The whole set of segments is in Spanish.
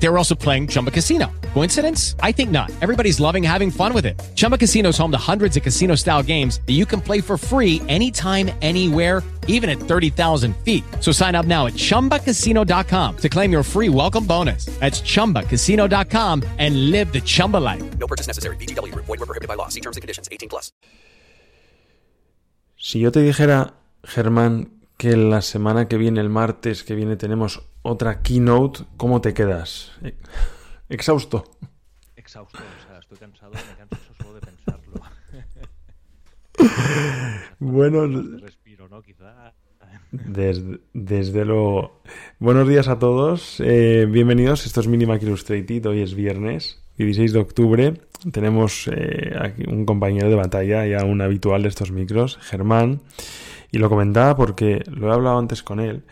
They were also playing Chumba Casino. Coincidence? I think not. Everybody's loving having fun with it. Chumba Casino is home to hundreds of casino style games that you can play for free anytime, anywhere, even at 30,000 feet. So sign up now at chumbacasino.com to claim your free welcome bonus. That's chumbacasino.com and live the Chumba life. No purchase necessary. BGW. Void were prohibited by law. See terms and conditions. 18 plus. Si yo te dijera, Germán, que la semana que viene, el martes que viene, tenemos otra keynote, ¿cómo te quedas? Exhausto. Exhausto, o sea, estoy cansado, me canso solo de pensarlo. Bueno, Respiro, ¿no? Quizá. Desde, desde luego. Buenos días a todos. eh, bienvenidos. Esto es Minimac Illustrated. Hoy es viernes, 16 de octubre. Tenemos eh, aquí un compañero de batalla, ya un habitual de estos micros, Germán. Y lo comentaba porque lo he hablado antes con él,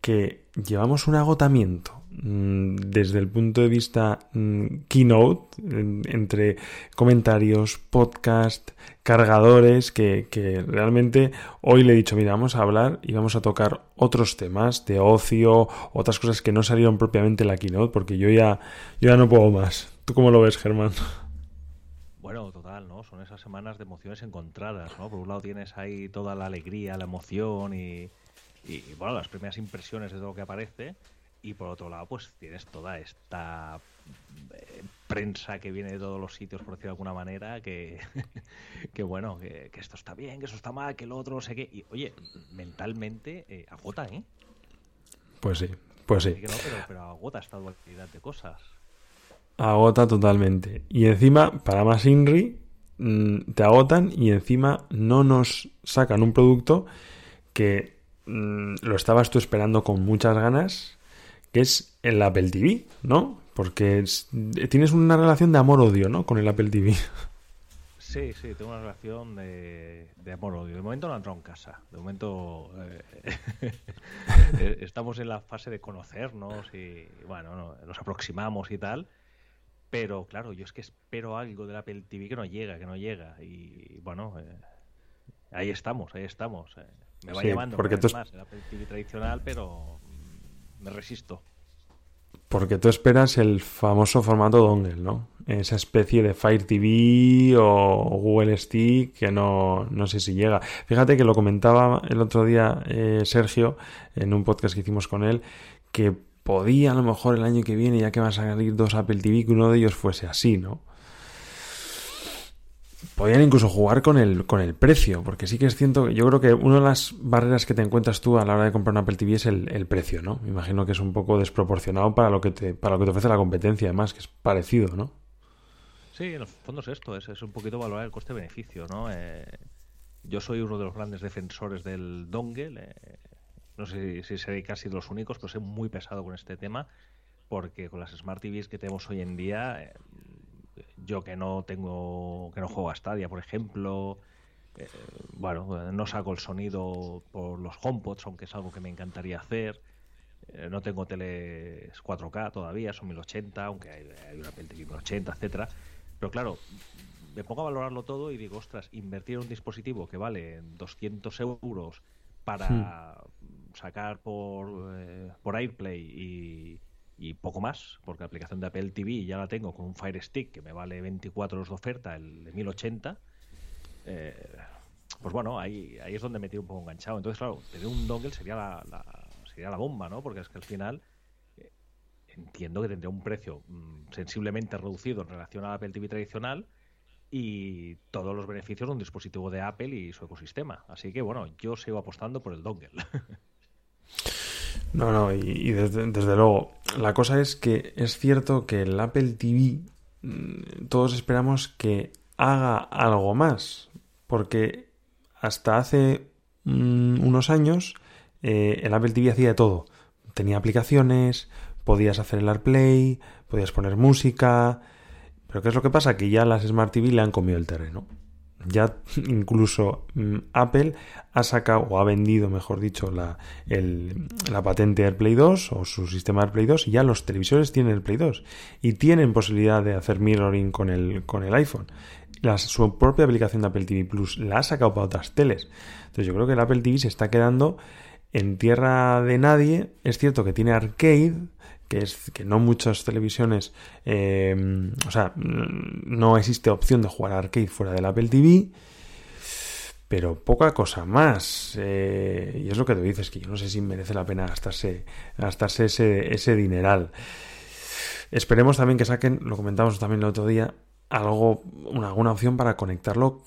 que llevamos un agotamiento mm, desde el punto de vista mm, keynote, en- entre comentarios, podcast, cargadores, que, que realmente hoy le he dicho, mira, vamos a hablar y vamos a tocar otros temas de ocio, otras cosas que no salieron propiamente en la keynote, porque yo ya, yo ya no puedo más. ¿Tú cómo lo ves, Germán? Bueno, total, ¿no? Son esas semanas de emociones encontradas, ¿no? Por un lado tienes ahí toda la alegría, la emoción y, y, bueno, las primeras impresiones de todo lo que aparece. Y por otro lado, pues tienes toda esta eh, prensa que viene de todos los sitios, por decirlo de alguna manera, que, que bueno, que, que esto está bien, que eso está mal, que lo otro, no sé qué. Y oye, mentalmente eh, agota, ¿eh? Pues sí, pues sí. No, pero, pero agota esta dualidad de cosas. Agota totalmente. Y encima, para más Inri, mm, te agotan y encima no nos sacan un producto que mm, lo estabas tú esperando con muchas ganas, que es el Apple TV, ¿no? Porque es- tienes una relación de amor-odio, ¿no? Con el Apple TV. Sí, sí, tengo una relación de, amor-odio. De momento no ha en casa. De momento eh, eh, estamos en la fase de conocernos y, bueno, no, nos aproximamos y tal. Pero claro, yo es que espero algo del Apple TV que no llega, que no llega. Y bueno, eh, ahí estamos, ahí estamos. eh. Me va Sí, llamando porque tú más el Apple TV tradicional, pero mm, me resisto. Porque tú esperas el famoso formato dongle, ¿no? Esa especie de Fire TV o Google Stick que no, no sé si llega. Fíjate que lo comentaba el otro día eh, Sergio en un podcast que hicimos con él, que podía a lo mejor el año que viene, ya que van a salir dos Apple TV, que uno de ellos fuese así, ¿no? Podían incluso jugar con el, con el precio, porque sí que es cierto, yo creo que una de las barreras que te encuentras tú a la hora de comprar un Apple TV es el, el precio, ¿no? Me imagino que es un poco desproporcionado para lo que te, para lo que te ofrece la competencia, además, que es parecido, ¿no? Sí, en el fondo es esto, es, es un poquito valorar el coste-beneficio, ¿no? Eh, yo soy uno de los grandes defensores del dongle, eh, no sé si, si seré casi los únicos, pero soy muy pesado con este tema, porque con las Smart TVs que tenemos hoy en día, eh, yo que no tengo, que no juego a Stadia, por ejemplo, eh, bueno, no saco el sonido por los HomePods, aunque es algo que me encantaría hacer. Eh, no tengo teles 4K todavía, son 1080, aunque hay, hay una TV 1080, etcétera. Pero claro, me pongo a valorarlo todo y digo, ostras, invertir en un dispositivo que vale 200 euros para sacar por, eh, por AirPlay y, y poco más, porque la aplicación de Apple TV ya la tengo con un Fire Stick que me vale 24 euros de oferta, el de 1080. eh, pues bueno, ahí, ahí es donde me tiro un poco enganchado. Entonces, claro, tener un dongle sería la, la- sería la bomba, ¿no? Porque es que al final eh, entiendo que tendría un precio mm, sensiblemente reducido en relación al Apple TV tradicional y todos los beneficios de un dispositivo de Apple y su ecosistema. Así que bueno, yo sigo apostando por el dongle. No, no, y, desde, desde luego, la cosa es que es cierto que el Apple TV, mm, todos esperamos que haga algo más, porque hasta hace mm, unos años eh, el Apple TV hacía de todo. Tenía aplicaciones, podías hacer el AirPlay, podías poner música, pero ¿qué es lo que pasa? Que ya las Smart TV le han comido el terreno. Ya incluso mm, Apple ha sacado o ha vendido, mejor dicho, la, el- la patente AirPlay 2 o su sistema AirPlay 2 y ya los televisores tienen AirPlay 2 y tienen posibilidad de hacer mirroring con el, con el iPhone. la- su propia aplicación de Apple TV Plus la ha sacado para otras teles. Entonces yo creo que el Apple TV se está quedando en tierra de nadie. Es cierto que tiene arcade, que es que no muchas televisiones, eh, o sea, no existe opción de jugar arcade fuera del Apple TV. Pero poca cosa más. Eh, y es lo que tú dices, que yo no sé si merece la pena gastarse, gastarse ese, ese dineral. Esperemos también que saquen, lo comentamos también el otro día, algo, una, alguna opción para conectarlo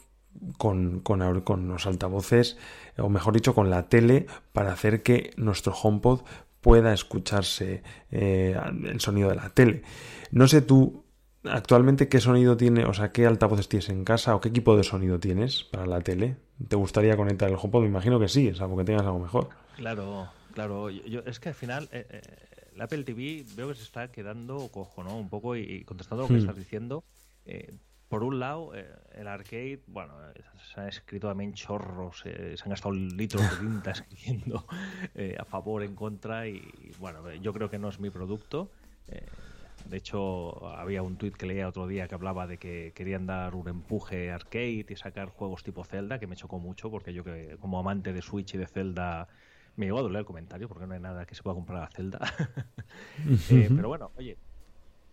con, con, con los altavoces, o mejor dicho, con la tele, para hacer que nuestro HomePod pueda escucharse eh, el sonido de la tele. No sé tú actualmente qué sonido tiene, o sea, qué altavoces tienes en casa o qué equipo de sonido tienes para la tele. ¿Te gustaría conectar el HomePod? Me imagino que sí, salvo que tengas algo mejor. Claro, claro. Yo, yo- es que al final eh, eh, el Apple TV veo que se está quedando cojo, ¿no? Un poco y, y contestando lo que Hmm. estás diciendo. eh, por un lado, eh, el arcade, bueno, eh, se han escrito también chorros, eh, se han gastado litros de tinta escribiendo eh, a favor, en contra, y, y, bueno, eh, yo creo que no es mi producto. Eh, de hecho, había un tuit que leía otro día que hablaba de que querían dar un empuje arcade y sacar juegos tipo Zelda, que me chocó mucho, porque yo que como amante de Switch y de Zelda me llegó a doler el comentario, porque no hay nada que se pueda comprar a Zelda. Pero bueno, oye,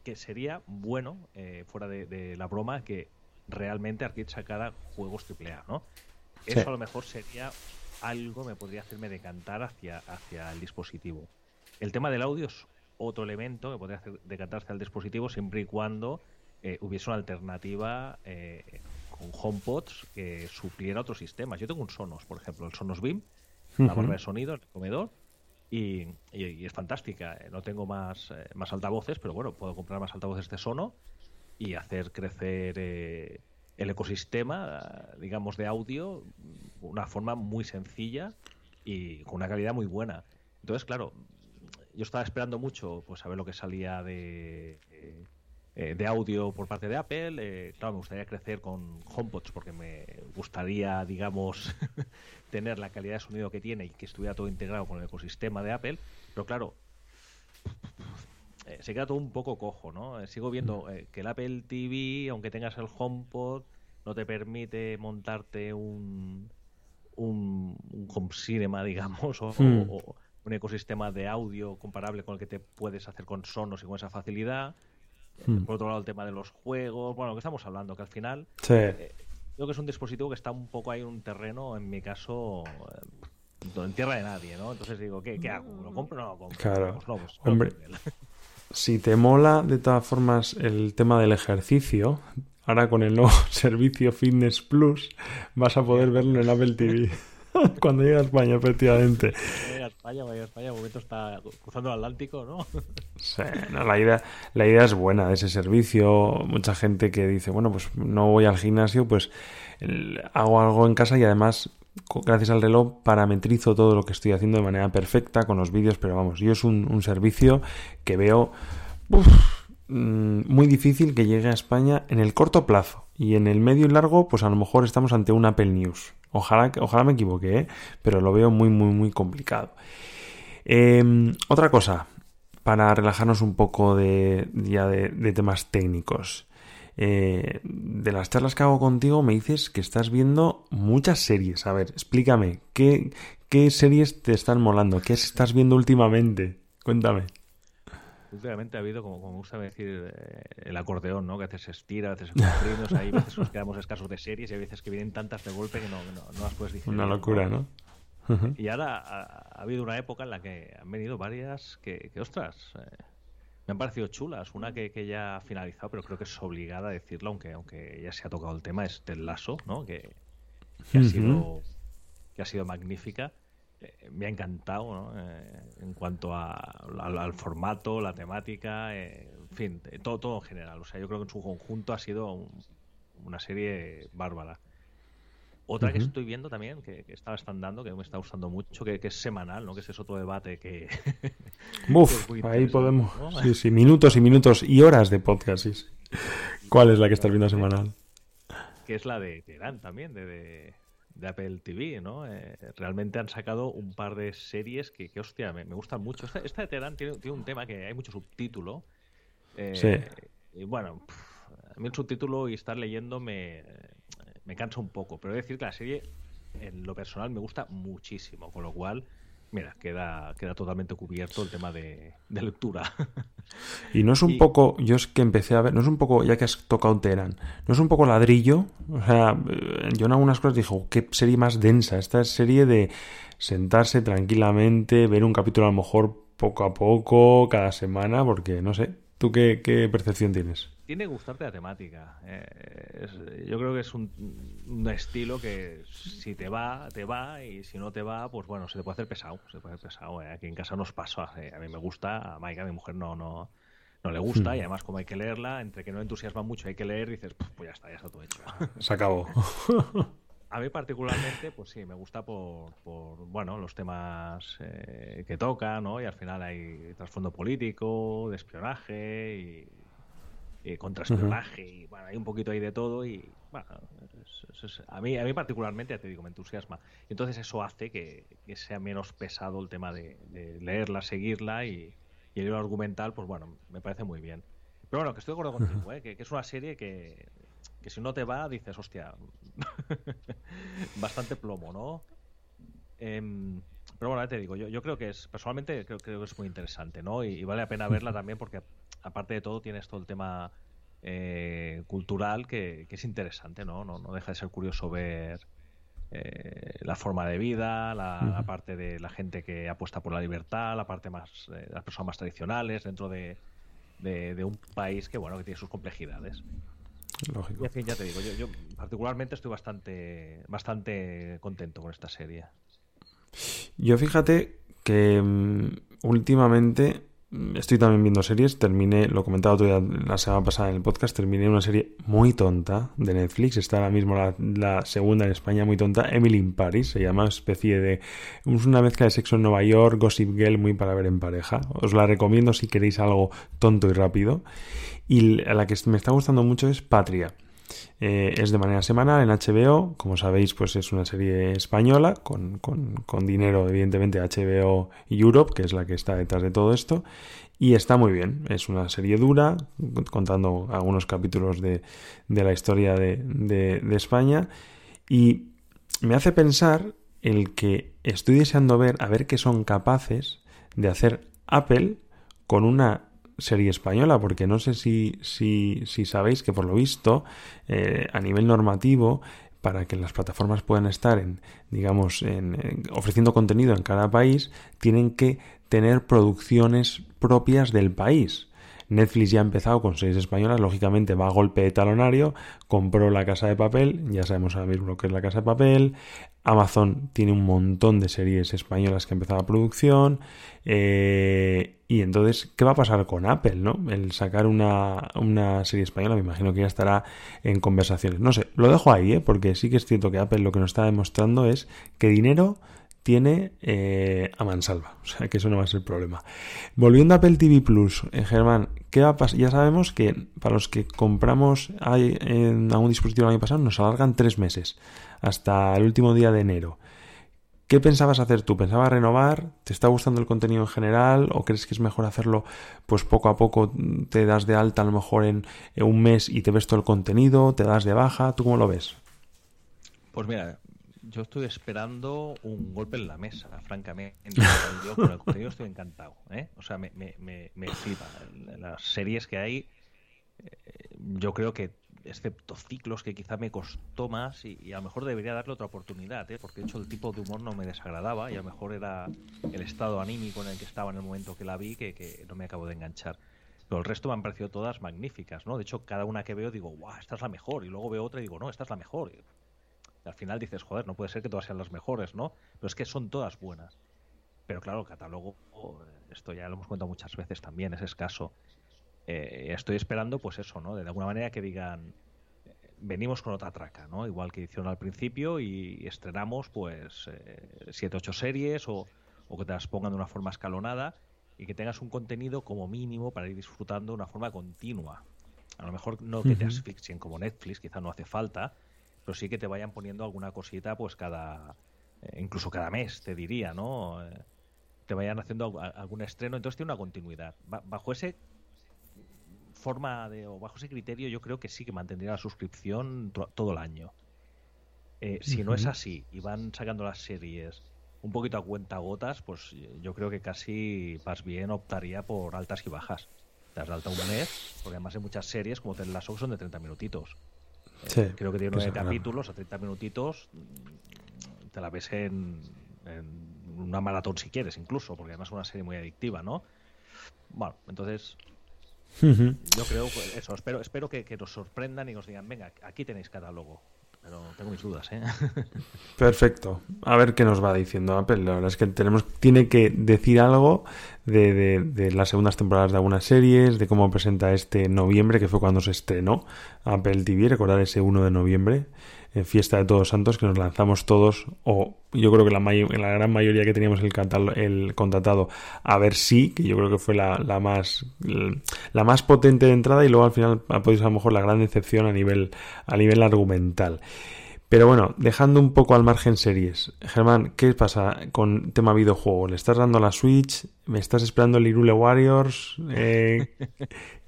que sería bueno, eh, fuera de, de la broma, que realmente Arcade sacara juegos AAA, ¿no? Eso Sí. a lo mejor sería algo me podría hacerme decantar hacia, hacia el dispositivo. El tema del audio es otro elemento que podría hacer decantarse al dispositivo siempre y cuando eh, hubiese una alternativa eh, con HomePods que supliera otros sistemas. Yo tengo un Sonos, por ejemplo, el Sonos Beam, la Ujú. barra de sonido, el comedor, y, y- es fantástica. Eh, No tengo más, eh, más altavoces, pero bueno, puedo comprar más altavoces de Sono y hacer crecer eh, el ecosistema, eh, digamos, de audio de una forma muy sencilla y con una calidad muy buena. Entonces, claro, yo estaba esperando mucho pues a ver lo que salía de, eh, de audio por parte de Apple. Eh, claro, me gustaría crecer con HomePods porque me gustaría, digamos, tener la calidad de sonido que tiene y que estuviera todo integrado con el ecosistema de Apple. Pero claro, eh, se queda todo un poco cojo, ¿no? Eh, sigo viendo eh, que el Apple TV, aunque tengas el HomePod, no te permite montarte un un, un home cinema, digamos, o, Hmm. o- o un ecosistema de audio comparable con el que te puedes hacer con Sonos y con esa facilidad. Eh, Hmm. Por otro lado, el tema de los juegos, bueno, lo que estamos hablando, que al final Sí. creo que es un dispositivo que está un poco ahí en un terreno, en mi caso, eh, en tierra de nadie, ¿no? Entonces digo, ¿qué, qué hago? ¿Lo compro o no lo compro? Claro. Pues no, pues, Hombre. no, pues, Si te mola de todas formas el tema del ejercicio, ahora con el nuevo servicio Fitness Plus vas a poder verlo en Apple TV. Cuando llegue a España, efectivamente. España, vaya a momento está cruzando el Atlántico, ¿no? Sí, la, idea, la idea es buena de ese servicio. Mucha gente que dice, bueno, pues no voy al gimnasio, pues hago algo en casa y además, gracias al reloj, parametrizo todo lo que estoy haciendo de manera perfecta con los vídeos. Pero vamos, yo es un, servicio que veo uf, muy difícil que llegue a España en el corto plazo. Y en el medio y largo, pues a lo mejor estamos ante un Apple News. Ojalá, ojalá me equivoque, ¿eh? pero lo veo muy, muy, muy complicado. Eh, otra cosa, para relajarnos un poco de, ya de temas técnicos. Eh, de las charlas que hago contigo me dices que estás viendo muchas series. A ver, explícame, ¿qué, qué series te están molando? ¿Qué estás viendo últimamente? Cuéntame. Últimamente ha habido, como, como me gusta decir, eh, el acordeón, ¿no? Que a veces se estira, a veces se comprime, o sea, hay veces que nos quedamos escasos de series y hay veces que vienen tantas de golpe que no, no, no las puedes digerir. Una locura, ¿no? Y ahora ha, ha habido una época en la que han venido varias que, que ostras, eh, me han parecido chulas. Una que, que ya ha finalizado, pero creo que es obligada a decirlo, aunque, aunque ya se ha tocado el tema, es Ted Lasso, ¿no? Que, que ha Ujú. sido que ha sido magnífica. Eh, me ha encantado, ¿no? Eh, en cuanto a- al, al formato, la temática, eh, en fin, todo, todo en general. O sea, yo creo que en su conjunto ha sido un- una serie bárbara. Otra que estoy viendo también, que, que estaba están dando, que me está gustando mucho, que, que es semanal, ¿no? Que ese es otro debate que... Uf, ahí podemos. ¿no? Sí, sí, minutos y minutos y horas de podcast. sí, sí. ¿Cuál es la que estás viendo semanal? que es la de Teherán también, de, de, de Apple TV, ¿no? Eh, realmente han sacado un par de series que, que hostia, me, me gustan mucho. Esta, esta de Teherán tiene, tiene un tema que hay mucho subtítulo. eh, Sí. Y bueno, a mí el subtítulo y estar leyendo me, me cansa un poco, pero he de decir que la serie en lo personal me gusta muchísimo, con lo cual, mira, queda, queda totalmente cubierto el tema de, de lectura. Y no es un Y- poco, yo es que empecé a ver, no es un poco, ya que has tocado Teherán, no es un poco ladrillo, o sea, eh, yo en algunas cosas dije, "Oh, qué serie más densa, esta es serie de sentarse tranquilamente, ver un capítulo a lo mejor poco a poco, cada semana, porque no sé, ¿tú qué, qué percepción tienes? Tiene que gustarte la temática. eh, es- yo creo que es un, un estilo que si te va, te va, y si no te va, pues bueno, se te puede hacer pesado. Se te puede hacer pesado. eh. Aquí en casa nos pasa. eh, A mí me gusta, a Maika, a mi mujer, no, no, no le gusta, y además, como hay que leerla, entre que no entusiasma mucho, hay que leer, dices, "Puf, pues ya está, ya está todo hecho. Se acabó. A mí particularmente, pues sí, me gusta por, por bueno, los temas eh, que toca, ¿no? Y al final hay trasfondo político, de espionaje y, y contraespionaje y bueno, hay un poquito ahí de todo y bueno, es- es- es- a mí a mí particularmente, ya te digo, me entusiasma. Entonces eso hace que, que sea menos pesado el tema de, de leerla, seguirla y, y el hilo argumental, pues bueno, me parece muy bien. Pero bueno, que estoy de acuerdo contigo, ¿eh? que, que es una serie que, que si no te va, dices, hostia, bastante plomo, ¿no? Em, pero bueno, ya te digo, yo, yo creo que es, personalmente creo, creo que es muy interesante, ¿no? Y, y vale la pena verla también porque aparte de todo tienes todo el tema eh, cultural que, que es interesante, ¿no? ¿no? No deja de ser curioso ver eh, la forma de vida, la, la parte de la gente que apuesta por la libertad, la parte más eh, las personas más tradicionales dentro de, de, de un país que, bueno, que tiene sus complejidades. Lógico. Y en fin, ya te digo, yo, yo particularmente estoy bastante, bastante contento con esta serie. Yo fíjate que mm, últimamente estoy también viendo series. Terminé, lo comentaba día la semana pasada en el podcast, terminé una serie muy tonta de Netflix. Está ahora mismo la, segunda en España, muy tonta. Emily in Paris, se llama especie de. Es una mezcla de sexo en Nueva York, Gossip Girl, muy para ver en pareja. Os la recomiendo si queréis algo tonto y rápido. Y la que me está gustando mucho es Patria. Eh, es de manera semanal en HBO. Como sabéis, pues es una serie española con, con- con dinero, evidentemente, HBO Europe, que es la que está detrás de todo esto. Y está muy bien. Es una serie dura, contando algunos capítulos de, de la historia de, de- de España. Y me hace pensar el que estoy deseando ver, a ver qué son capaces de hacer Apple con una serie española, porque no sé si, si, si sabéis que por lo visto, eh, a nivel normativo, para que las plataformas puedan estar en, digamos, en, en- ofreciendo contenido en cada país, tienen que tener producciones propias del país. Netflix ya ha empezado con series españolas, lógicamente va a golpe de talonario, compró La Casa de Papel, ya sabemos ahora mismo lo que es La Casa de Papel, Amazon tiene un montón de series españolas que la producción, eh, y entonces, ¿qué va a pasar con Apple, no? El sacar una, una serie española, me imagino que ya estará en conversaciones. No sé, lo dejo ahí, ¿eh? Porque sí que es cierto que Apple lo que nos está demostrando es que dinero tiene eh, a mansalva. O sea que eso no va a ser problema. Volviendo a Apple TV Plus, eh, Germán, ¿qué va a pasar? Ya sabemos que para los que compramos ahí en algún dispositivo el año pasado nos alargan tres meses, hasta el último día de enero. ¿Qué pensabas hacer tú? ¿Pensabas renovar? ¿Te está gustando el contenido en general? ¿O crees que es mejor hacerlo pues poco a poco? ¿Te das de alta a lo mejor en, en un mes y te ves todo el contenido? ¿Te das de baja? ¿Tú cómo lo ves? Pues mira, yo estoy esperando un golpe en la mesa, francamente. Yo con el contenido estoy encantado, ¿eh? O sea, me, me, me, me. Las series que hay, eh, yo creo que, excepto ciclos que quizá me costó más, y, a lo mejor debería darle otra oportunidad, ¿eh? Porque de hecho el tipo de humor no me desagradaba, y a lo mejor era el estado anímico en el que estaba en el momento que la vi que, no me acabo de enganchar. Pero el resto me han parecido todas magníficas, ¿no? De hecho, cada una que veo digo, guau, esta es la mejor. Y luego veo otra y digo, no, esta es la mejor. Y al final dices, joder, no puede ser que todas sean las mejores, ¿no? Pero es que son todas buenas. Pero claro, el catálogo, esto ya lo hemos contado muchas veces también, es escaso. Eh, estoy esperando, pues eso, ¿no? De alguna manera que digan, venimos con otra traca, ¿no? Igual que hicieron al principio y estrenamos, pues, eh, siete, ocho series o, o que te las pongan de una forma escalonada y que tengas un contenido como mínimo para ir disfrutando de una forma continua. A lo mejor no que te asfixien como Netflix, quizá no hace falta, pero sí que te vayan poniendo alguna cosita, pues cada, eh, incluso cada mes, te diría, ¿no? Eh, te vayan haciendo al- algún estreno, entonces tiene una continuidad. Ba- bajo ese forma de, o bajo ese criterio, yo creo que sí que mantendría la suscripción to- todo el año. Eh, si no es así y van sacando las series un poquito a cuenta gotas, pues eh, yo creo que casi más bien optaría por altas y bajas. Te das de alta un mes, porque además hay muchas series como Ted Lasso son de 30 minutitos. Eh, creo que tiene nueve capítulos a 30 minutitos. mm, Te la ves en, en una maratón si quieres, incluso, porque además es una serie muy adictiva, ¿no? Bueno, entonces Yo creo pues, eso. Espero, espero que, que nos sorprendan y nos digan, venga, aquí tenéis catálogo. Pero tengo mis dudas, ¿eh? Perfecto. A ver qué nos va diciendo Apple. La verdad es que tenemos, tiene que decir algo de, de- de las segundas temporadas de algunas series, de cómo presenta este noviembre, que fue cuando se estrenó Apple TV. Recordar ese 1 de noviembre, Fiesta de Todos Santos, que nos lanzamos todos, o yo creo que la, gran mayoría que teníamos el, el contratado, a ver si, que yo creo que fue la, más la más potente de entrada y luego al final ha podido ser a lo mejor la gran decepción a nivel, a nivel argumental. Pero bueno, dejando un poco al margen series. Germán, ¿qué pasa con tema videojuego? ¿Le estás dando la Switch? ¿Me estás esperando el Irule Warriors? Eh,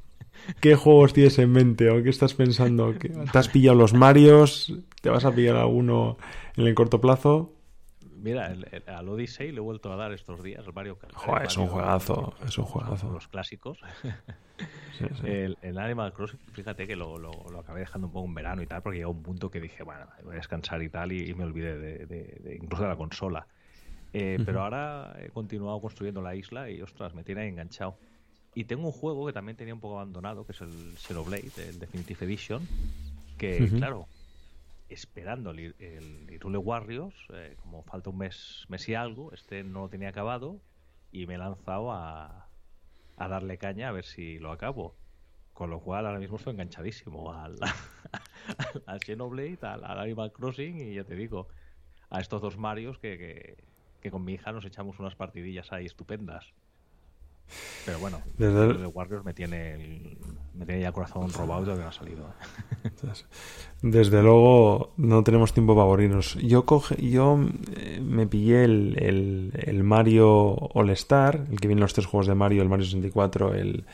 ¿Qué juegos tienes en mente o qué estás pensando? ¿Qué- ¿Te has pillado los Marios? ¿Te vas a pillar alguno en el corto plazo? Mira, el, el- al Odyssey le he vuelto a dar estos días, el Mario Kart. Joder, es un juegazo, es un juegazo. Los clásicos. Sí, sí. El, el Animal Crossing, fíjate que lo, lo, lo acabé dejando un poco en verano y tal, porque llegó un punto que dije, bueno, voy a descansar y tal, y, y me olvidé de, de- de- incluso de la consola. Eh, Pero ahora he continuado construyendo la isla y, ostras, me tiene ahí enganchado. Y tengo un juego que también tenía un poco abandonado, que es el Xenoblade, el Definitive Edition, que, claro, esperando el, el Hyrule Warriors, eh, como falta un mes, mes y algo, este no lo tenía acabado y me he lanzado a, a darle caña a ver si lo acabo. Con lo cual ahora mismo estoy enganchadísimo al, al Xenoblade, al, al Animal Crossing y ya te digo, a estos dos Marios que, que, que con mi hija nos echamos unas partidillas ahí estupendas. Pero bueno, Desde el- el Warriors me tiene, el- me tiene ya el corazón robado y todavía no ha salido. Desde luego no tenemos tiempo para aburrirnos. Yo coge, yo eh, me pillé el, el- el Mario All Star, el que viene los tres juegos de Mario, el Mario 64, el,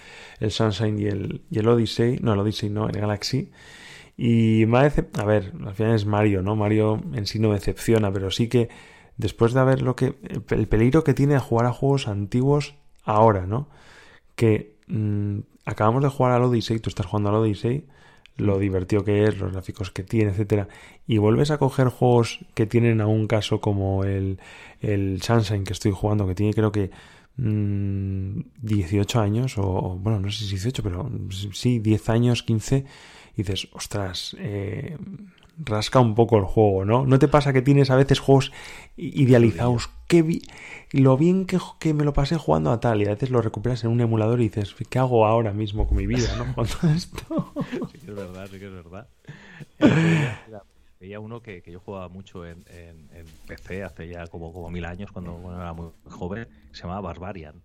el Sunshine y el, y el Odyssey. No, el Odyssey no, el Galaxy. Y me a ver, al final es Mario, ¿no? Mario en sí no me decepciona, pero sí que después de ver lo que. El peligro que tiene a jugar a juegos antiguos ahora, ¿no? Que mm, acabamos de jugar al Odyssey, tú estás jugando al Odyssey, lo divertido que es, los gráficos que tiene, etcétera, y vuelves a coger juegos que tienen a un caso como el, el Sunshine que estoy jugando, que tiene creo que mm, 18 años, o o, bueno, no sé si 18, pero sí, 10 años, 15, y dices, ostras, eh, rasca un poco el juego, ¿no? ¿No te pasa que tienes a veces juegos idealizados? Qué lo bien que, que me lo pasé jugando a tal, y a veces lo recuperas en un emulador y dices, ¿qué hago ahora mismo con mi vida, no? Jugando esto. Sí que es verdad, sí que es verdad. Mira, Veía uno que, que yo jugaba mucho en, en- en PC hace ya como, como mil años, cuando, era muy joven, que se llamaba Barbarian.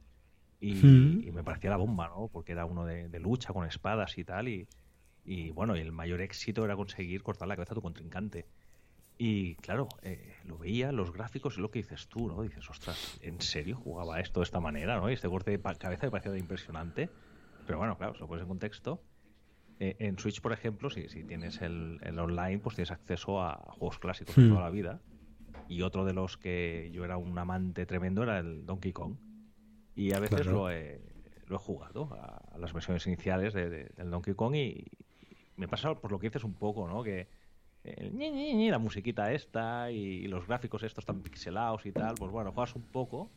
Y, Mm. y me parecía la bomba, ¿no? Porque era uno de, de lucha con espadas y tal. Y, y bueno, el mayor éxito era conseguir cortar la cabeza a tu contrincante. Y claro, eh, lo veía, los gráficos y lo que dices tú, ¿no? Dices, ostras, ¿en serio jugaba esto de esta manera, ¿no? Y este corte de cabeza me parecía impresionante. Pero bueno, claro, si lo pones en contexto. Eh, en Switch, por ejemplo, si, si tienes el, el online, pues tienes acceso a juegos clásicos de Hmm. toda la vida. Y otro de los que yo era un amante tremendo era el Donkey Kong. Y a veces Claro. lo, he, lo he jugado a, a las versiones iniciales de- de- del Donkey Kong y, me pasa por lo que dices un poco, ¿no? Que el ñi, ñi, ñi, la musiquita esta y, los gráficos estos tan pixelados y tal, pues bueno, juegas un poco,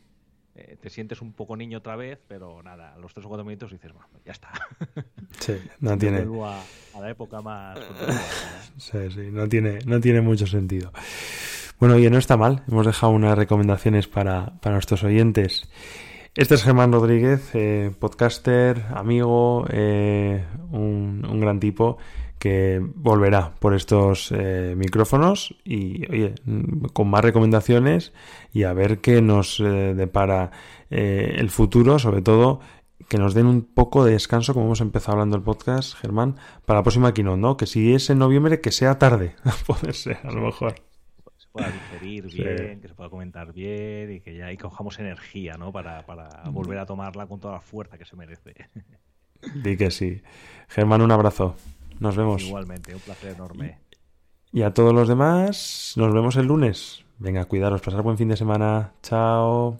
eh, te sientes un poco niño otra vez, pero nada, a los tres o cuatro minutos dices, bueno, ya está. Sí, no tiene, vuelvo a, a la época más sí, sí, no tiene, no tiene mucho sentido. Bueno, oye, no está mal. Hemos dejado unas recomendaciones para, para nuestros oyentes. Este es Germán Rodríguez, eh, podcaster, amigo, eh, un, gran tipo que volverá por estos eh, micrófonos y, oye, con más recomendaciones y a ver qué nos eh, depara eh, el futuro, sobre todo que nos den un poco de descanso, como hemos empezado hablando el podcast, Germán, para la próxima keynote, ¿no? Que si es en noviembre, que sea tarde, puede ser, a lo mejor. Pueda digerir Sí. bien, que se pueda comentar bien y que ya y cojamos energía, ¿no? Para, para volver a tomarla con toda la fuerza que se merece. Di que sí. Germán, un abrazo. Nos vemos. Igualmente, un placer enorme. Y a todos los demás, nos vemos el lunes. Venga, cuidaros, pasar buen fin de semana. Chao.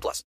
18 plus.